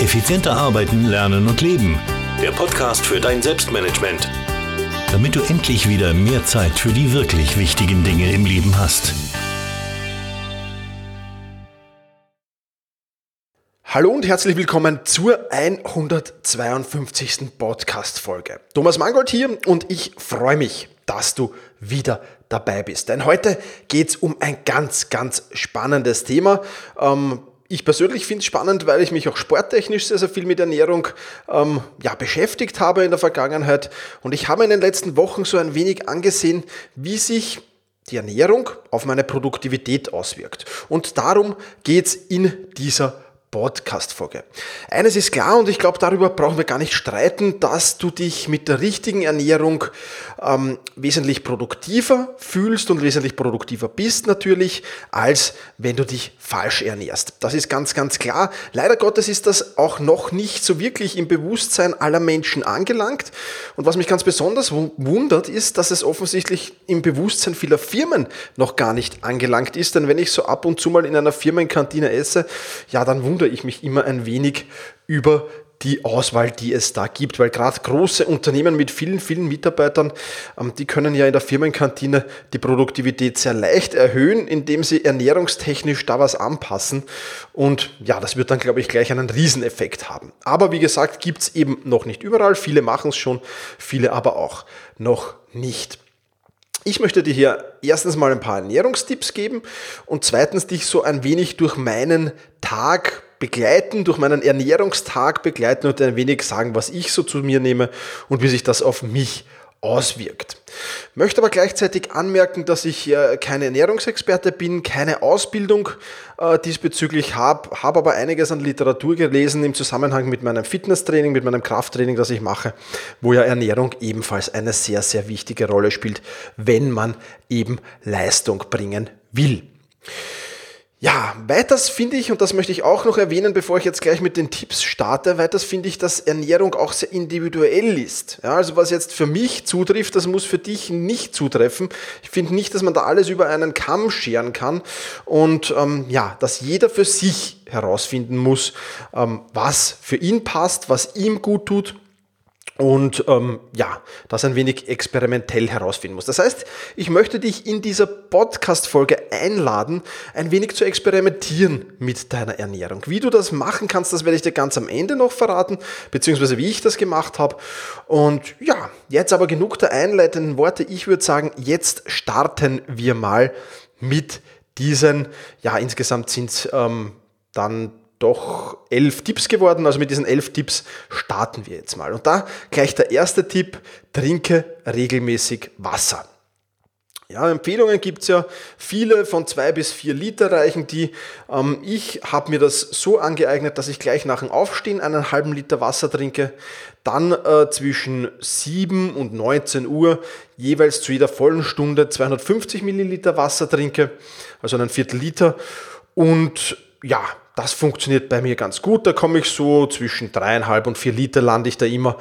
Effizienter arbeiten, lernen und leben. Der Podcast für dein Selbstmanagement. Damit du endlich wieder mehr Zeit für die wirklich wichtigen Dinge im Leben hast. Hallo und herzlich willkommen zur 152. Podcast-Folge. Thomas Mangold hier und ich freue mich, dass du wieder dabei bist. Denn heute geht es um ein ganz, ganz spannendes Thema. Ähm, ich persönlich finde es spannend, weil ich mich auch sporttechnisch sehr, sehr viel mit Ernährung ähm, ja, beschäftigt habe in der Vergangenheit. Und ich habe in den letzten Wochen so ein wenig angesehen, wie sich die Ernährung auf meine Produktivität auswirkt. Und darum geht es in dieser Podcast-Folge. Eines ist klar und ich glaube, darüber brauchen wir gar nicht streiten, dass du dich mit der richtigen Ernährung ähm, wesentlich produktiver fühlst und wesentlich produktiver bist natürlich, als wenn du dich falsch ernährst. Das ist ganz, ganz klar. Leider Gottes ist das auch noch nicht so wirklich im Bewusstsein aller Menschen angelangt. Und was mich ganz besonders wundert, ist, dass es offensichtlich im Bewusstsein vieler Firmen noch gar nicht angelangt ist. Denn wenn ich so ab und zu mal in einer Firmenkantine esse, ja, dann wundert wundere ich mich immer ein wenig über die Auswahl, die es da gibt, weil gerade große Unternehmen mit vielen, vielen Mitarbeitern, ähm, die können ja in der Firmenkantine die Produktivität sehr leicht erhöhen, indem sie ernährungstechnisch da was anpassen. Und ja, das wird dann, glaube ich, gleich einen Rieseneffekt haben. Aber wie gesagt, gibt es eben noch nicht überall. Viele machen es schon, viele aber auch noch nicht. Ich möchte dir hier erstens mal ein paar Ernährungstipps geben und zweitens dich so ein wenig durch meinen Tag begleiten, durch meinen Ernährungstag begleiten und ein wenig sagen, was ich so zu mir nehme und wie sich das auf mich auswirkt. Möchte aber gleichzeitig anmerken, dass ich äh, keine Ernährungsexperte bin, keine Ausbildung äh, diesbezüglich habe, habe aber einiges an Literatur gelesen im Zusammenhang mit meinem Fitnesstraining, mit meinem Krafttraining, das ich mache, wo ja Ernährung ebenfalls eine sehr, sehr wichtige Rolle spielt, wenn man eben Leistung bringen will. Ja, weiters finde ich, und das möchte ich auch noch erwähnen, bevor ich jetzt gleich mit den Tipps starte, weiters finde ich, dass Ernährung auch sehr individuell ist. Ja, also was jetzt für mich zutrifft, das muss für dich nicht zutreffen. Ich finde nicht, dass man da alles über einen Kamm scheren kann und ähm, ja, dass jeder für sich herausfinden muss, ähm, was für ihn passt, was ihm gut tut und ähm, ja, das ein wenig experimentell herausfinden muss. Das heißt, ich möchte dich in dieser Podcast-Folge einladen, ein wenig zu experimentieren mit deiner Ernährung. Wie du das machen kannst, das werde ich dir ganz am Ende noch verraten, beziehungsweise wie ich das gemacht habe. Und ja, jetzt aber genug der einleitenden Worte. Ich würde sagen, jetzt starten wir mal mit diesen, ja, insgesamt sind es ähm, dann doch elf Tipps geworden. Also mit diesen elf Tipps starten wir jetzt mal. Und da gleich der erste Tipp, trinke regelmäßig Wasser. Ja, Empfehlungen gibt es ja viele von zwei bis vier Liter reichen die. Ähm, ich habe mir das so angeeignet, dass ich gleich nach dem Aufstehen einen halben Liter Wasser trinke, dann äh, zwischen 7 und 19 Uhr jeweils zu jeder vollen Stunde 250 Milliliter Wasser trinke, also einen Viertel Liter und ja, das funktioniert bei mir ganz gut. Da komme ich so zwischen dreieinhalb und vier Liter lande ich da immer.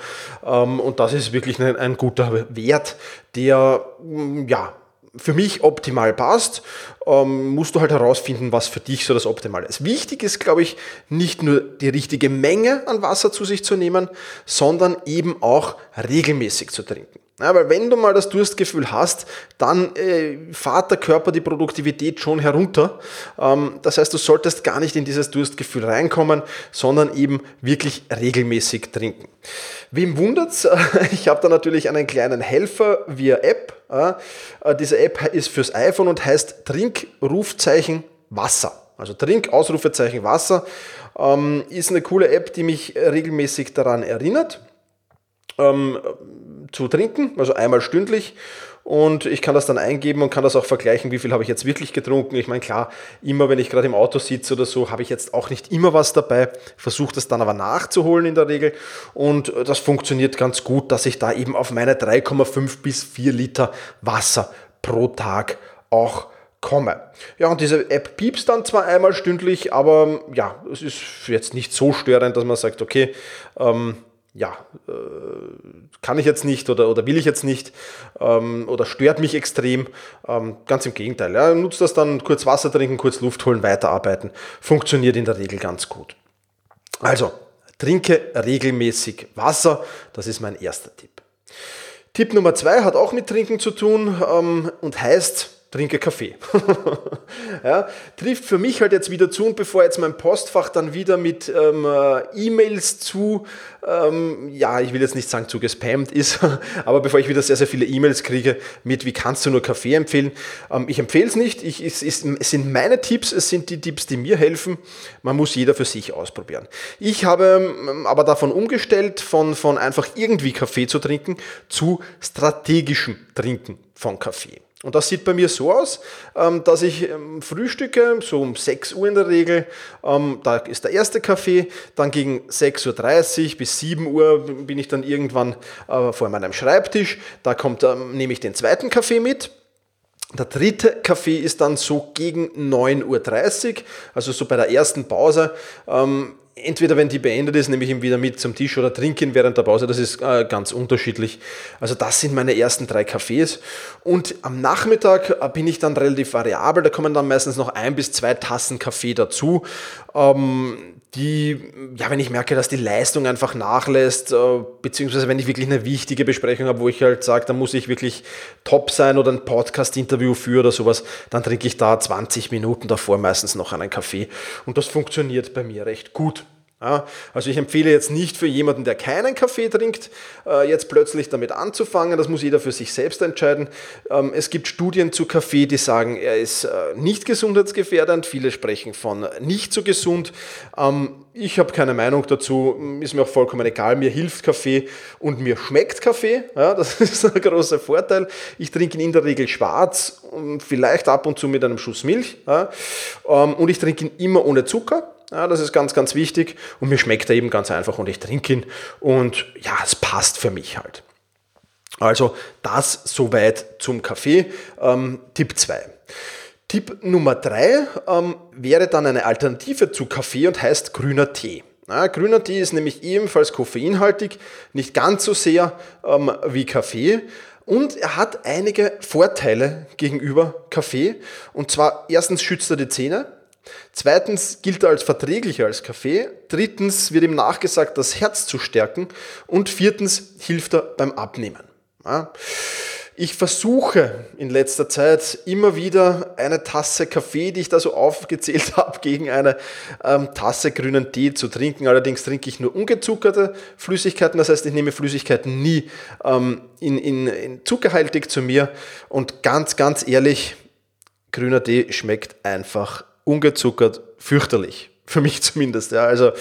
Ähm, und das ist wirklich ein, ein guter Wert, der mm, ja für mich optimal passt, ähm, musst du halt herausfinden, was für dich so das Optimale ist. Wichtig ist, glaube ich, nicht nur die richtige Menge an Wasser zu sich zu nehmen, sondern eben auch regelmäßig zu trinken. Ja, weil wenn du mal das Durstgefühl hast, dann äh, fahrt der Körper die Produktivität schon herunter. Ähm, das heißt, du solltest gar nicht in dieses Durstgefühl reinkommen, sondern eben wirklich regelmäßig trinken. Wem wundert's? Ich habe da natürlich einen kleinen Helfer via App. Äh, diese App ist fürs iPhone und heißt Trinkrufzeichen Wasser. Also Trink, Ausrufezeichen Wasser. Ähm, ist eine coole App, die mich regelmäßig daran erinnert ähm, zu trinken, also einmal stündlich. Und ich kann das dann eingeben und kann das auch vergleichen, wie viel habe ich jetzt wirklich getrunken. Ich meine, klar, immer wenn ich gerade im Auto sitze oder so, habe ich jetzt auch nicht immer was dabei, versuche das dann aber nachzuholen in der Regel. Und das funktioniert ganz gut, dass ich da eben auf meine 3,5 bis 4 Liter Wasser pro Tag auch komme. Ja, und diese App piepst dann zwar einmal stündlich, aber ja, es ist jetzt nicht so störend, dass man sagt, okay, ähm, ja, äh, kann ich jetzt nicht oder, oder will ich jetzt nicht ähm, oder stört mich extrem. Ähm, ganz im Gegenteil. Ja, nutzt das dann kurz Wasser trinken, kurz Luft holen, weiterarbeiten. Funktioniert in der Regel ganz gut. Also, Trinke regelmäßig Wasser, das ist mein erster Tipp. Tipp Nummer zwei hat auch mit Trinken zu tun ähm, und heißt, trinke Kaffee. ja, trifft für mich halt jetzt wieder zu und bevor jetzt mein Postfach dann wieder mit ähm, äh, E-Mails zu, ähm, ja, ich will jetzt nicht sagen zu gespammt ist, aber bevor ich wieder sehr, sehr viele E-Mails kriege mit, wie kannst du nur Kaffee empfehlen, ähm, ich empfehle es nicht, ich, es, ist, es sind meine Tipps, es sind die Tipps, die mir helfen, man muss jeder für sich ausprobieren. Ich habe ähm, aber davon umgestellt, von, von einfach irgendwie Kaffee zu trinken, zu strategischem Trinken von Kaffee. Und das sieht bei mir so aus, ähm, dass ich ähm, frühstücke, so um 6 Uhr in der Regel, ähm, da ist der erste Kaffee, dann gegen 6.30 Uhr bis 7 Uhr bin ich dann irgendwann äh, vor meinem Schreibtisch, da kommt, nehme ich den zweiten Kaffee mit, der dritte Kaffee ist dann so gegen 9.30 Uhr, also so bei der ersten Pause entweder wenn die beendet ist, nehme ich ihn wieder mit zum Tisch oder trinke ihn während der Pause. Das ist äh, ganz unterschiedlich. Also das sind meine ersten drei Kaffees. Und am Nachmittag äh, bin ich dann relativ variabel. Da kommen dann meistens noch ein bis zwei Tassen Kaffee dazu. Ähm, die, ja, wenn ich merke, dass die Leistung einfach nachlässt, äh, beziehungsweise wenn ich wirklich eine wichtige Besprechung habe, wo ich halt sage, da muss ich wirklich top sein oder ein Podcast-Interview führen oder sowas, dann trinke ich da 20 Minuten davor meistens noch einen Kaffee. Und das funktioniert bei mir recht gut. Also ich empfehle jetzt nicht für jemanden, der keinen Kaffee trinkt, äh, jetzt plötzlich damit anzufangen. Das muss jeder für sich selbst entscheiden. Ähm, es gibt Studien zu Kaffee, die sagen, er ist äh, nicht gesundheitsgefährdend. Viele sprechen von nicht so gesund. Ähm, ich habe keine Meinung dazu, ist mir auch vollkommen egal. Mir hilft Kaffee und mir schmeckt Kaffee. Das ist ein großer Vorteil. Ich trinke ihn in der Regel schwarz, vielleicht ab und zu mit einem Schuss Milch. Ähm, und ich trinke ihn immer ohne Zucker. Ja, das ist ganz, ganz wichtig und mir schmeckt er eben ganz einfach und ich trinke ihn und ja, es passt für mich halt. Also das soweit zum Kaffee. Ähm, Tipp 2. Tipp Nummer 3 ähm, wäre dann eine Alternative zu Kaffee und heißt grüner Tee. Ja, grüner Tee ist nämlich ebenfalls koffeinhaltig, nicht ganz so sehr ähm, wie Kaffee. Und er hat einige Vorteile gegenüber Kaffee. Und zwar erstens schützt er die Zähne, Zweitens gilt er als verträglicher als Kaffee. Drittens wird ihm nachgesagt, das Herz zu stärken. Und viertens hilft er beim Abnehmen. Ich versuche in letzter Zeit immer wieder eine Tasse Kaffee, die ich da so aufgezählt habe, gegen eine ähm, Tasse grünen Tee zu trinken. Allerdings trinke ich nur ungezuckerte Flüssigkeiten, das heißt, ich nehme Flüssigkeiten nie ähm, in, in, in zuckerhaltig zu mir. Und ganz, ganz ehrlich, grüner Tee schmeckt einfach ungezuckert fürchterlich. Für mich zumindest. Ja. Also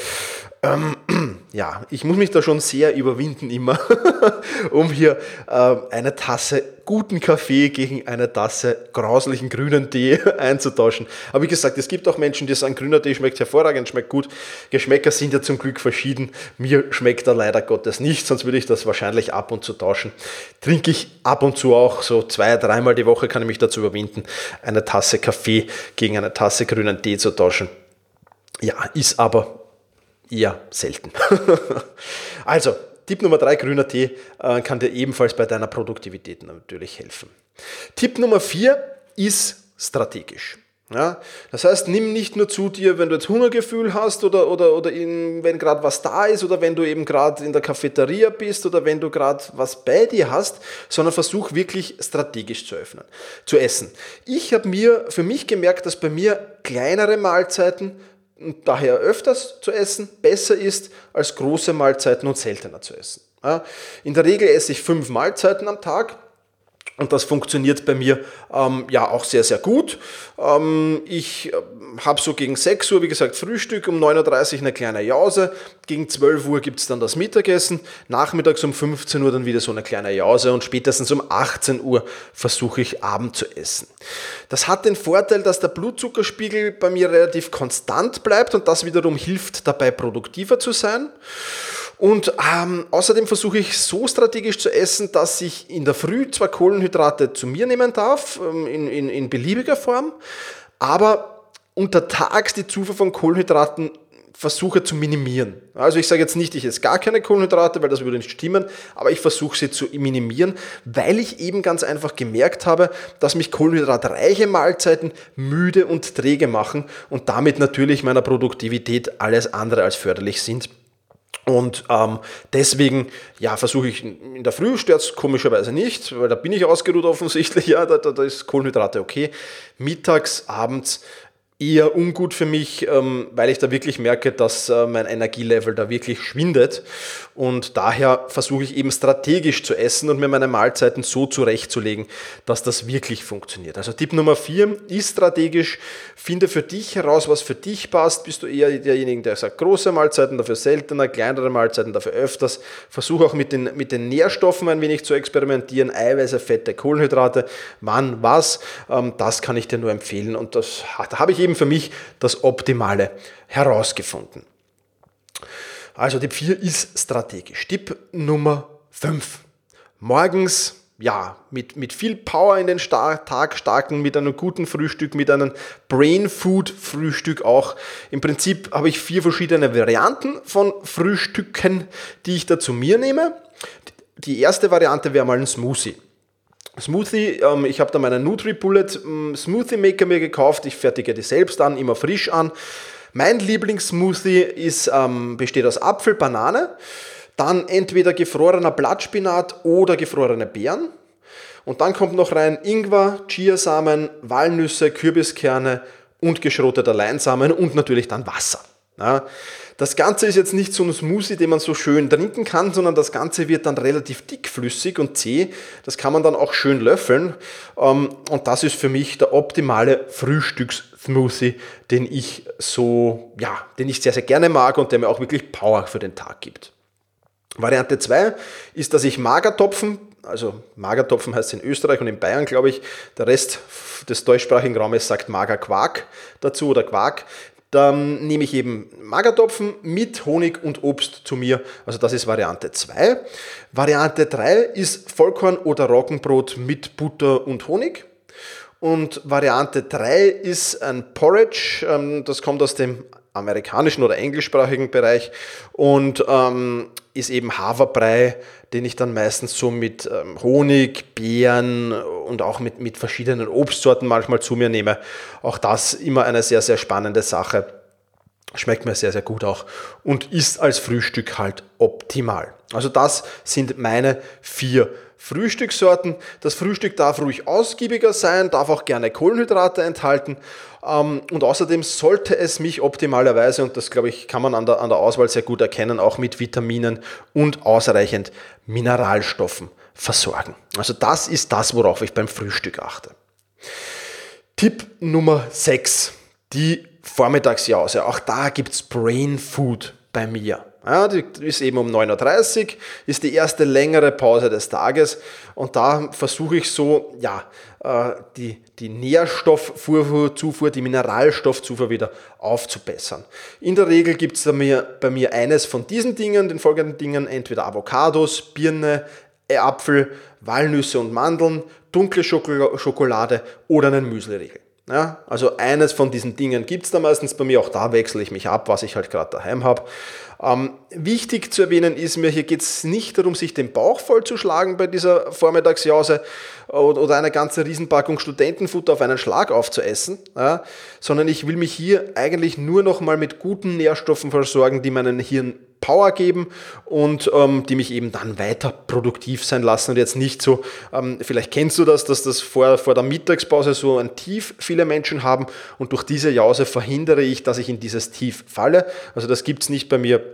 ähm, ja, ich muss mich da schon sehr überwinden immer, um hier äh, eine Tasse guten Kaffee gegen eine Tasse grauslichen grünen Tee einzutauschen. Aber wie gesagt, es gibt auch Menschen, die sagen, grüner Tee schmeckt hervorragend, schmeckt gut. Geschmäcker sind ja zum Glück verschieden. Mir schmeckt er leider Gottes nicht, sonst würde ich das wahrscheinlich ab und zu tauschen. Trinke ich ab und zu auch, so zwei, dreimal die Woche kann ich mich dazu überwinden, eine Tasse Kaffee gegen eine Tasse grünen Tee zu tauschen. Ja, ist aber eher selten. also, Tipp Nummer drei, grüner Tee, äh, kann dir ebenfalls bei deiner Produktivität natürlich helfen. Tipp Nummer vier ist strategisch. Ja, das heißt, nimm nicht nur zu dir, wenn du jetzt Hungergefühl hast oder, oder, oder in, wenn gerade was da ist oder wenn du eben gerade in der Cafeteria bist oder wenn du gerade was bei dir hast, sondern versuch wirklich strategisch zu öffnen, zu essen. Ich habe mir für mich gemerkt, dass bei mir kleinere Mahlzeiten und daher öfters zu essen besser ist, als große Mahlzeiten und seltener zu essen. In der Regel esse ich fünf Mahlzeiten am Tag und das funktioniert bei mir ähm, ja auch sehr, sehr gut. Ähm, ich äh, habe so gegen 6 Uhr, wie gesagt, Frühstück, um 9.30 Uhr eine kleine Jause. Gegen 12 Uhr gibt es dann das Mittagessen. Nachmittags um 15 Uhr dann wieder so eine kleine Jause und spätestens um 18 Uhr versuche ich Abend zu essen. Das hat den Vorteil, dass der Blutzuckerspiegel bei mir relativ konstant bleibt und das wiederum hilft dabei, produktiver zu sein. Und ähm, außerdem versuche ich so strategisch zu essen, dass ich in der Früh zwar Kohlenhydrate zu mir nehmen darf, ähm, in, in, in beliebiger Form, aber untertags die Zufuhr von Kohlenhydraten versuche zu minimieren. Also ich sage jetzt nicht, ich esse gar keine Kohlenhydrate, weil das würde nicht stimmen, aber ich versuche sie zu minimieren, weil ich eben ganz einfach gemerkt habe, dass mich kohlenhydratreiche Mahlzeiten müde und träge machen und damit natürlich meiner Produktivität alles andere als förderlich sind. Und ähm, deswegen, ja, versuche ich in der Früh stört es komischerweise nicht, weil da bin ich ausgeruht offensichtlich, ja, da, da, da ist Kohlenhydrate okay. Mittags, abends eher ungut für mich, ähm, weil ich da wirklich merke, dass äh, mein Energielevel da wirklich schwindet. Und daher versuche ich eben strategisch zu essen und mir meine Mahlzeiten so zurechtzulegen, dass das wirklich funktioniert. Also Tipp Nummer vier ist strategisch. Finde für dich heraus, was für dich passt. Bist du eher derjenige, der sagt, große Mahlzeiten, dafür seltener, kleinere Mahlzeiten, dafür öfters. Versuche auch mit den, mit den Nährstoffen ein wenig zu experimentieren. Eiweiße, Fette, Kohlenhydrate, wann, was. Ähm, das kann ich dir nur empfehlen. Und das, da habe ich eben eben für mich das Optimale herausgefunden. Also Tipp 4 ist strategisch. Tipp Nummer 5. Morgens, ja, mit, mit viel Power in den Star Tag starten, mit einem guten Frühstück, mit einem Brain Food Frühstück auch. Im Prinzip habe ich vier verschiedene Varianten von Frühstücken, die ich da zu mir nehme. Die erste Variante wäre mal ein Smoothie. Smoothie, ähm, ich habe da meinen NutriBullet ähm, Smoothie Maker mir gekauft. Ich fertige die selbst an, immer frisch an. Mein Lieblingssmoothie ist, ähm, besteht aus Apfel, Banane, dann entweder gefrorener Blattspinat oder gefrorene Beeren. Und dann kommt noch rein Ingwer, Chiasamen, Walnüsse, Kürbiskerne und geschroteter Leinsamen und natürlich dann Wasser. Ja. Das Ganze ist jetzt nicht so ein Smoothie, den man so schön trinken kann, sondern das Ganze wird dann relativ dickflüssig und zäh. Das kann man dann auch schön löffeln. Ähm, und das ist für mich der optimale Frühstückssmoothie, den ich so, ja, den ich sehr, sehr gerne mag und der mir auch wirklich Power für den Tag gibt. Variante 2 ist, dass ich Magertopfen, also Magertopfen heißt in Österreich und in Bayern, glaube ich, der Rest des deutschsprachigen Raumes sagt Magerquark dazu oder Quark. Dann nehme ich eben Magertopfen mit Honig und Obst zu mir. Also das ist Variante 2. Variante 3 ist Vollkorn oder Roggenbrot mit Butter und Honig. Und Variante 3 ist ein Porridge. Ähm, das kommt aus dem amerikanischen oder englischsprachigen Bereich und ähm, ist eben Haferbrei, den ich dann meistens so mit ähm, Honig, Beeren und auch mit, mit verschiedenen Obstsorten manchmal zu mir nehme. Auch das immer eine sehr, sehr spannende Sache. Schmeckt mir sehr, sehr gut auch und ist als Frühstück halt optimal. Also das sind meine vier Frühstückssorten. Das Frühstück darf ruhig ausgiebiger sein, darf auch gerne Kohlenhydrate enthalten ähm, und außerdem sollte es mich optimalerweise, und das glaube ich kann man an der, an der Auswahl sehr gut erkennen, auch mit Vitaminen und ausreichend Mineralstoffen versorgen. Also das ist das, worauf ich beim Frühstück achte. Tipp Nummer 6, die Vormittagsjause. Auch da gibt es Brain Food bei mir. Ja, die ist eben um 9.30 Uhr, ist die erste längere Pause des Tages und da versuche ich so, ja, äh, die, die Nährstoffzufuhr, die Mineralstoffzufuhr wieder aufzubessern. In der Regel gibt es bei mir eines von diesen Dingen, den folgenden Dingen, entweder Avocados, Birne, Apfel, Walnüsse und Mandeln, dunkle Schokolade oder einen Müsliriegel. Ja, also eines von diesen Dingen gibt es da meistens bei mir, auch da wechsle ich mich ab, was ich halt gerade daheim habe. Ähm, wichtig zu erwähnen ist mir, hier geht es nicht darum, sich den Bauch vollzuschlagen bei dieser Vormittagsjause oder, eine ganze Riesenpackung Studentenfutter auf einen Schlag aufzuessen, ja, sondern ich will mich hier eigentlich nur noch mal mit guten Nährstoffen versorgen, die meinen Hirn Power geben und ähm, die mich eben dann weiter produktiv sein lassen und jetzt nicht so, ähm, vielleicht kennst du das, dass das vor, vor der Mittagspause so ein Tief viele Menschen haben und durch diese Jause verhindere ich, dass ich in dieses Tief falle. Also das gibt es nicht bei mir.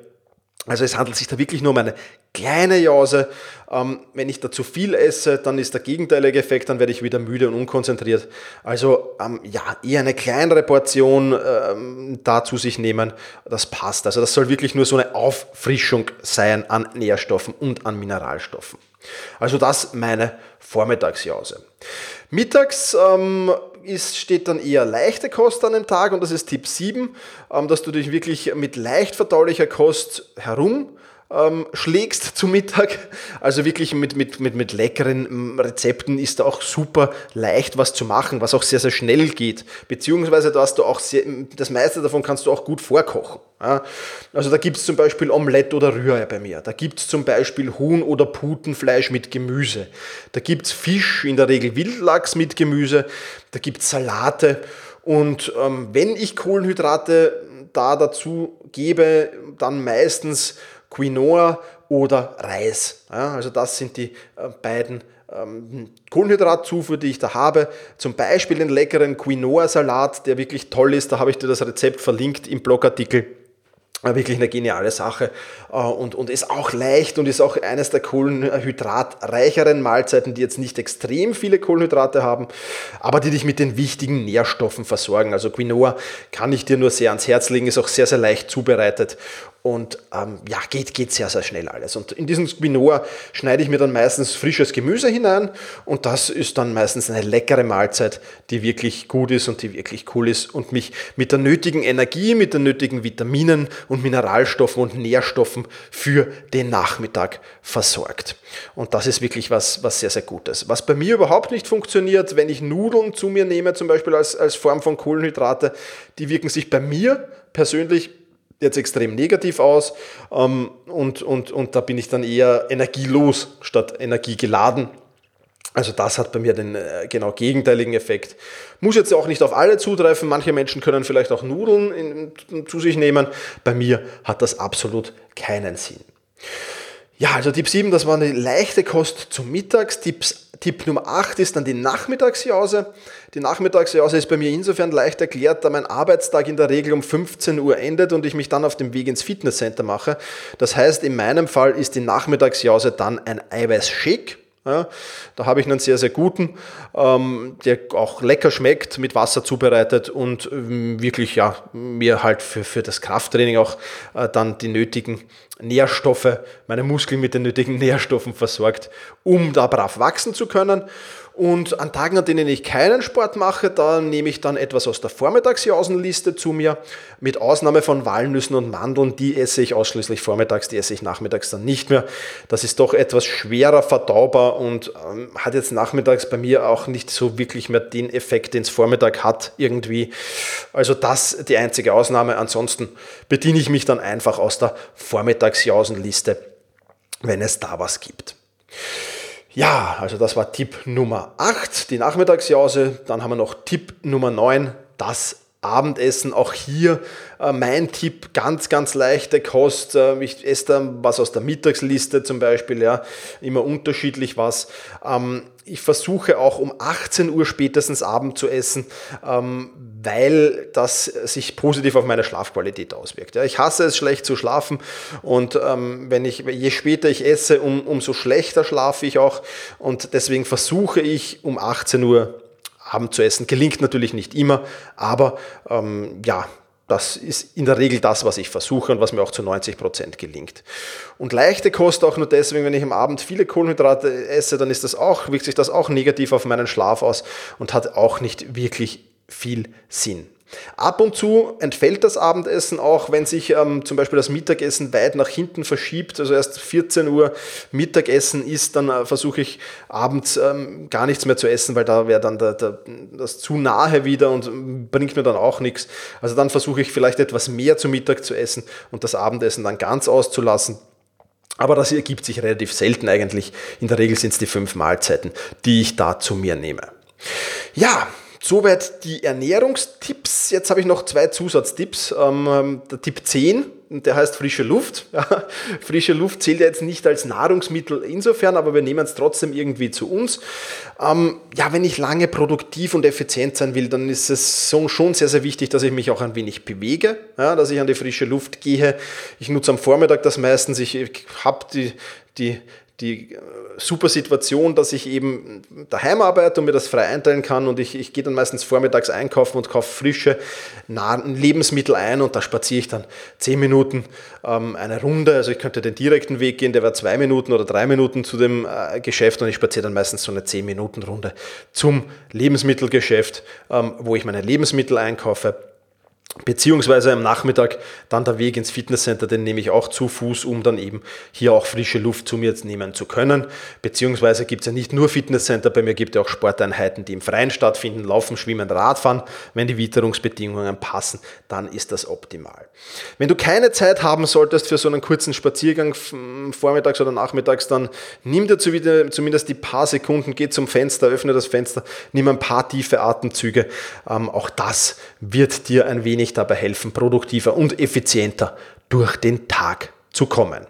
Also es handelt sich da wirklich nur um eine kleine Jause. Ähm, wenn ich da zu viel esse, dann ist der gegenteilige Effekt, dann werde ich wieder müde und unkonzentriert. Also ähm, ja, eher eine kleinere Portion ähm, da zu sich nehmen, das passt. Also das soll wirklich nur so eine Auffrischung sein an Nährstoffen und an Mineralstoffen. Also das meine Vormittagsjause. Mittags ähm, ist, steht dann eher leichte Kost an dem Tag und das ist Tipp 7, ähm, dass du dich wirklich mit leicht verdaulicher Kost herum ähm, schlägst zu Mittag. Also wirklich mit, mit, mit, mit leckeren mm, Rezepten ist da auch super leicht was zu machen, was auch sehr, sehr schnell geht. Beziehungsweise da hast du auch sehr, das meiste davon kannst du auch gut vorkochen. Also da gibt es zum Beispiel Omelette oder Rührei bei mir. Da gibt es zum Beispiel Huhn- oder Putenfleisch mit Gemüse. Da gibt es Fisch, in der Regel Wildlachs mit Gemüse. Da gibt es Salate. Und ähm, wenn ich Kohlenhydrate da dazu gebe, dann meistens Quinoa oder Reis. Ja, also das sind die äh, beiden ähm, Kohlenhydratzufuhr, die ich da habe. Zum Beispiel den leckeren Quinoa-Salat, der wirklich toll ist. Da habe ich dir das Rezept verlinkt im Blogartikel wirklich eine geniale Sache äh, und, und ist auch leicht und ist auch eines der kohlenhydratreicheren Mahlzeiten, die jetzt nicht extrem viele Kohlenhydrate haben, aber die dich mit den wichtigen Nährstoffen versorgen. Also Quinoa kann ich dir nur sehr ans Herz legen, ist auch sehr, sehr leicht zubereitet und ähm, ja, geht, geht sehr, sehr schnell alles. Und in diesen Quinoa schneide ich mir dann meistens frisches Gemüse hinein und das ist dann meistens eine leckere Mahlzeit, die wirklich gut ist und die wirklich cool ist und mich mit der nötigen Energie, mit den nötigen Vitaminen und Mineralstoffen und Nährstoffen für den Nachmittag versorgt. Und das ist wirklich was, was sehr, sehr Gutes. Was bei mir überhaupt nicht funktioniert, wenn ich Nudeln zu mir nehme, zum Beispiel als, als Form von Kohlenhydrate, die wirken sich bei mir persönlich jetzt extrem negativ aus ähm, und, und, und da bin ich dann eher energielos statt energiegeladen. Also das hat bei mir den äh, genau gegenteiligen Effekt. Muss jetzt auch nicht auf alle zutreffen. Manche Menschen können vielleicht auch Nudeln in, zu sich nehmen. Bei mir hat das absolut keinen Sinn. Ja, also Tipp 7, das war eine leichte Kost zum Mittags. Tipps, Tipp Nummer 8 ist dann die Nachmittagsjause. Die Nachmittagsjause ist bei mir insofern leicht erklärt, da mein Arbeitstag in der Regel um 15 Uhr endet und ich mich dann auf dem Weg ins Fitnesscenter mache. Das heißt, in meinem Fall ist die Nachmittagsjause dann ein Eiweißshake ja, da habe ich einen sehr, sehr guten, ähm, der auch lecker schmeckt, mit Wasser zubereitet und ähm, wirklich ja, mir halt für, für das Krafttraining auch äh, dann die nötigen Nährstoffe, meine Muskeln mit den nötigen Nährstoffen versorgt, um da brav wachsen zu können. Und an Tagen, an denen ich keinen Sport mache, da nehme ich dann etwas aus der Vormittagsjausenliste zu mir. Mit Ausnahme von Walnüssen und Mandeln, die esse ich ausschließlich vormittags, die esse ich nachmittags dann nicht mehr. Das ist doch etwas schwerer verdaubar und ähm, hat jetzt nachmittags bei mir auch nicht so wirklich mehr den Effekt, den es Vormittag hat irgendwie. Also das die einzige Ausnahme. Ansonsten bediene ich mich dann einfach aus der Vormittagsjausenliste, wenn es da was gibt. Ja, also das war Tipp Nummer 8, die Nachmittagsjause. Dann haben wir noch Tipp Nummer 9, das Abendessen. Auch hier äh, mein Tipp, ganz, ganz leichte Kost. Äh, ich esse da was aus der Mittagsliste zum Beispiel, ja, immer unterschiedlich was. Ähm, ich versuche auch um 18 Uhr spätestens Abend zu essen, ähm, weil das sich positiv auf meine Schlafqualität auswirkt. Ja, ich hasse es, schlecht zu schlafen und ähm, wenn ich, je später ich esse, um, umso schlechter schlafe ich auch und deswegen versuche ich um 18 Uhr Abend zu essen. Gelingt natürlich nicht immer, aber ähm, ja, das ist in der Regel das, was ich versuche und was mir auch zu 90 Prozent gelingt. Und leichte Kost auch nur deswegen, wenn ich am Abend viele Kohlenhydrate esse, dann ist das auch, wirkt sich das auch negativ auf meinen Schlaf aus und hat auch nicht wirklich viel Sinn. Ab und zu entfällt das Abendessen auch, wenn sich ähm, zum Beispiel das Mittagessen weit nach hinten verschiebt, also erst 14 Uhr Mittagessen ist, dann äh, versuche ich abends ähm, gar nichts mehr zu essen, weil da wäre dann der, der, das zu nahe wieder und ähm, bringt mir dann auch nichts. Also dann versuche ich vielleicht etwas mehr zu Mittag zu essen und das Abendessen dann ganz auszulassen. Aber das ergibt sich relativ selten eigentlich. In der Regel sind es die fünf Mahlzeiten, die ich da zu mir nehme. Ja, Soweit die Ernährungstipps. Jetzt habe ich noch zwei Zusatztipps. Ähm, der Tipp 10, der heißt frische Luft. Ja, frische Luft zählt ja jetzt nicht als Nahrungsmittel insofern, aber wir nehmen es trotzdem irgendwie zu uns. Ähm, ja, wenn ich lange produktiv und effizient sein will, dann ist es so, schon sehr, sehr wichtig, dass ich mich auch ein wenig bewege, ja, dass ich an die frische Luft gehe. Ich nutze am Vormittag das meistens. Ich, ich habe die, die die äh, super Situation, dass ich eben daheim arbeite und mir das frei einteilen kann und ich, ich gehe dann meistens vormittags einkaufen und kaufe frische Lebensmittel ein und da spaziere ich dann zehn Minuten ähm, eine Runde. Also ich könnte den direkten Weg gehen, der wäre zwei Minuten oder drei Minuten zu dem äh, Geschäft und ich spaziere dann meistens so eine zehn Minuten Runde zum Lebensmittelgeschäft, ähm, wo ich meine Lebensmittel einkaufe Beziehungsweise am Nachmittag dann der Weg ins Fitnesscenter, den nehme ich auch zu Fuß, um dann eben hier auch frische Luft zu mir nehmen zu können. Beziehungsweise gibt es ja nicht nur Fitnesscenter, bei mir gibt es auch Sporteinheiten, die im Freien stattfinden, Laufen, Schwimmen, Radfahren. Wenn die Witterungsbedingungen passen, dann ist das optimal. Wenn du keine Zeit haben solltest für so einen kurzen Spaziergang vormittags oder nachmittags, dann nimm dir zumindest die paar Sekunden, geh zum Fenster, öffne das Fenster, nimm ein paar tiefe Atemzüge. Ähm, auch das wird dir ein wenig dabei helfen, produktiver und effizienter durch den Tag zu kommen.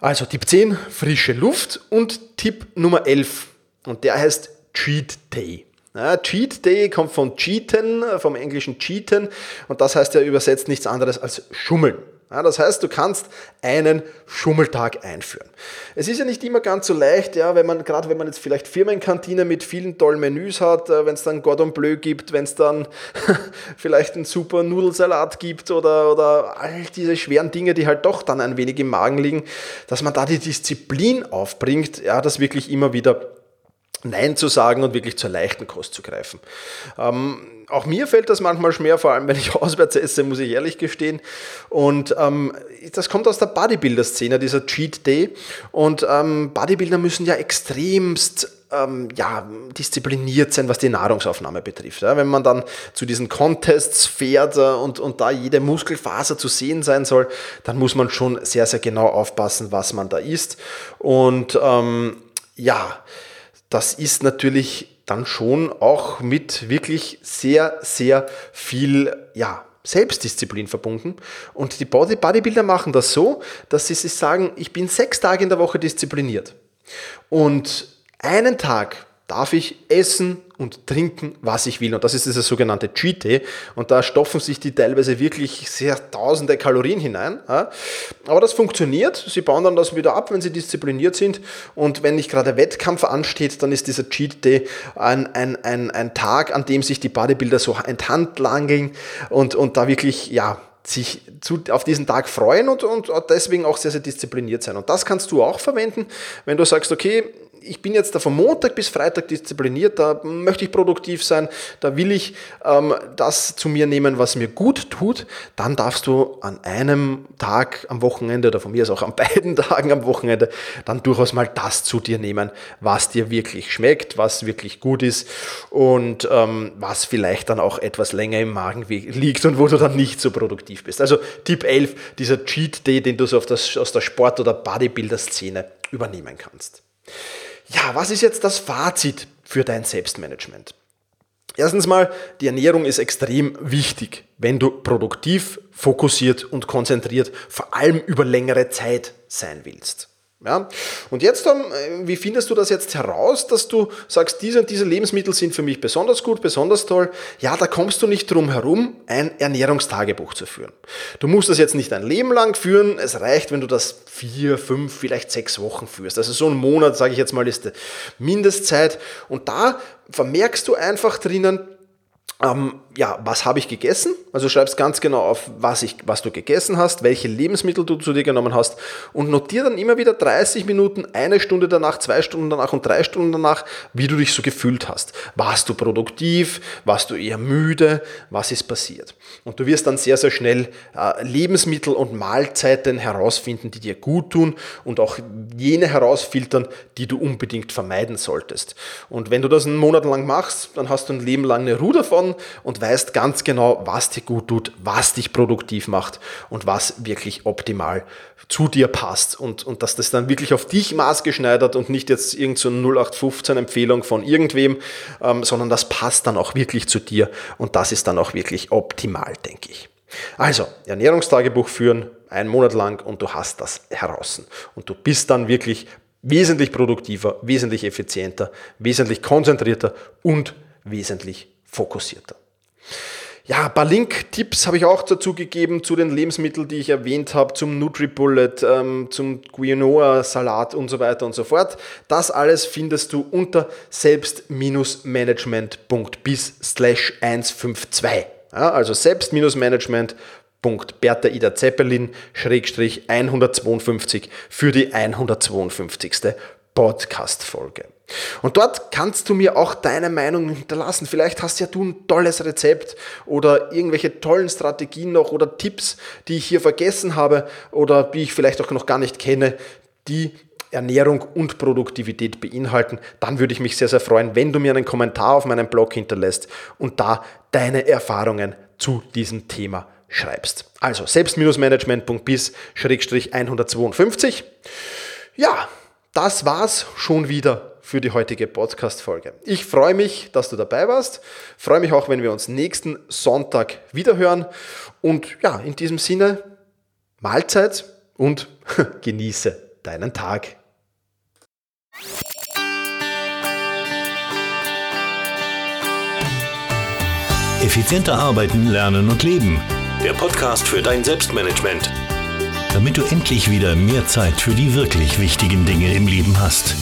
Also Tipp 10, frische Luft und Tipp Nummer 11 und der heißt Cheat Day. Ja, Cheat Day kommt von Cheaten, vom englischen Cheaten und das heißt ja übersetzt nichts anderes als Schummeln. Ja, das heißt, du kannst einen Schummeltag einführen. Es ist ja nicht immer ganz so leicht, ja, wenn man, gerade wenn man jetzt vielleicht Firmenkantine mit vielen tollen Menüs hat, äh, wenn es dann Gordon Bleu gibt, wenn es dann vielleicht einen super Nudelsalat gibt oder, oder all diese schweren Dinge, die halt doch dann ein wenig im Magen liegen, dass man da die Disziplin aufbringt, ja, das wirklich immer wieder Nein zu sagen und wirklich zur leichten Kost zu greifen. Ähm, auch mir fällt das manchmal schwer, vor allem wenn ich auswärts esse, muss ich ehrlich gestehen. Und ähm, das kommt aus der Bodybuilder-Szene, dieser Cheat Day. Und ähm, Bodybuilder müssen ja extremst ähm, ja, diszipliniert sein, was die Nahrungsaufnahme betrifft. Ja, wenn man dann zu diesen Contests fährt äh, und, und da jede Muskelfaser zu sehen sein soll, dann muss man schon sehr, sehr genau aufpassen, was man da isst. Und ähm, ja, das ist natürlich dann schon auch mit wirklich sehr, sehr viel, ja, Selbstdisziplin verbunden. Und die Bodybuilder machen das so, dass sie sich sagen, ich bin sechs Tage in der Woche diszipliniert. Und einen Tag darf ich essen und trinken, was ich will. Und das ist dieser sogenannte Cheat Day. Und da stoffen sich die teilweise wirklich sehr tausende Kalorien hinein. Aber das funktioniert. Sie bauen dann das wieder ab, wenn sie diszipliniert sind. Und wenn nicht gerade Wettkampf ansteht, dann ist dieser Cheat Day ein, ein, ein, ein Tag, an dem sich die Bodybuilder so enthandlangeln und, und da wirklich, ja, sich zu, auf diesen Tag freuen und, und deswegen auch sehr, sehr diszipliniert sein. Und das kannst du auch verwenden, wenn du sagst, okay, ich bin jetzt da von Montag bis Freitag diszipliniert, da möchte ich produktiv sein, da will ich ähm, das zu mir nehmen, was mir gut tut, dann darfst du an einem Tag am Wochenende oder von mir aus auch an beiden Tagen am Wochenende dann durchaus mal das zu dir nehmen, was dir wirklich schmeckt, was wirklich gut ist und ähm, was vielleicht dann auch etwas länger im Magen liegt und wo du dann nicht so produktiv bist. Also Tipp 11, dieser Cheat Day, den du so das, aus der Sport- oder Bodybuilder-Szene übernehmen kannst. Ja, was ist jetzt das Fazit für dein Selbstmanagement? Erstens mal, die Ernährung ist extrem wichtig, wenn du produktiv, fokussiert und konzentriert, vor allem über längere Zeit sein willst. Ja? Und jetzt, dann, äh, wie findest du das jetzt heraus, dass du sagst, diese und diese Lebensmittel sind für mich besonders gut, besonders toll? Ja, da kommst du nicht drum herum, ein Ernährungstagebuch zu führen. Du musst das jetzt nicht ein Leben lang führen, es reicht, wenn du das vier, fünf, vielleicht sechs Wochen führst. Also so ein Monat, sage ich jetzt mal, ist die Mindestzeit. Und da vermerkst du einfach drinnen, ähm, ja, was habe ich gegessen? Also schreibst ganz genau auf, was, ich, was du gegessen hast, welche Lebensmittel du zu dir genommen hast und notier dann immer wieder 30 Minuten, eine Stunde danach, zwei Stunden danach und drei Stunden danach, wie du dich so gefühlt hast. Warst du produktiv? Warst du eher müde? Was ist passiert? Und du wirst dann sehr, sehr schnell äh, Lebensmittel und Mahlzeiten herausfinden, die dir gut tun und auch jene herausfiltern, die du unbedingt vermeiden solltest. Und wenn du das einen Monat lang machst, dann hast du ein Leben lang eine Ruhe davon und weißt ganz genau, was dir gut tut, was dich produktiv macht und was wirklich optimal zu dir passt und, und dass das dann wirklich auf dich maßgeschneidert und nicht jetzt irgendeine so 0815 Empfehlung von irgendwem, ähm, sondern das passt dann auch wirklich zu dir und das ist dann auch wirklich optimal, denke ich. Also, Ernährungstagebuch führen, einen Monat lang und du hast das heraus. Und du bist dann wirklich wesentlich produktiver, wesentlich effizienter, wesentlich konzentrierter und wesentlich fokussierter. Ja, ein paar Link-Tipps habe ich auch dazu gegeben zu den Lebensmitteln, die ich erwähnt habe, zum NutriBullet, ähm, zum Quinoa-Salat und so weiter und so fort. Das alles findest du unter selbst-management.bis slash 152. Ja, also selbst-management.bertha Ida Zeppelin schrägstrich 152 für die 152. Podcast-Folge. Und dort kannst du mir auch deine Meinung hinterlassen. Vielleicht hast ja du ein tolles Rezept oder irgendwelche tollen Strategien noch oder Tipps, die ich hier vergessen habe oder die ich vielleicht auch noch gar nicht kenne, die Ernährung und Produktivität beinhalten, dann würde ich mich sehr, sehr freuen, wenn du mir einen Kommentar auf meinem Blog hinterlässt und da deine Erfahrungen zu diesem Thema schreibst. Also selbst-management.bis-152. Ja, das war's schon wieder für die heutige Podcast-Folge. Ich freue mich, dass du dabei warst. Freue mich auch, wenn wir uns nächsten Sonntag wiederhören. Und ja, in diesem Sinne, Mahlzeit, und genieße deinen Tag. Effizienter arbeiten, lernen und leben. Der Podcast für dein Selbstmanagement. Damit du endlich wieder mehr Zeit für die wirklich wichtigen Dinge im Leben hast.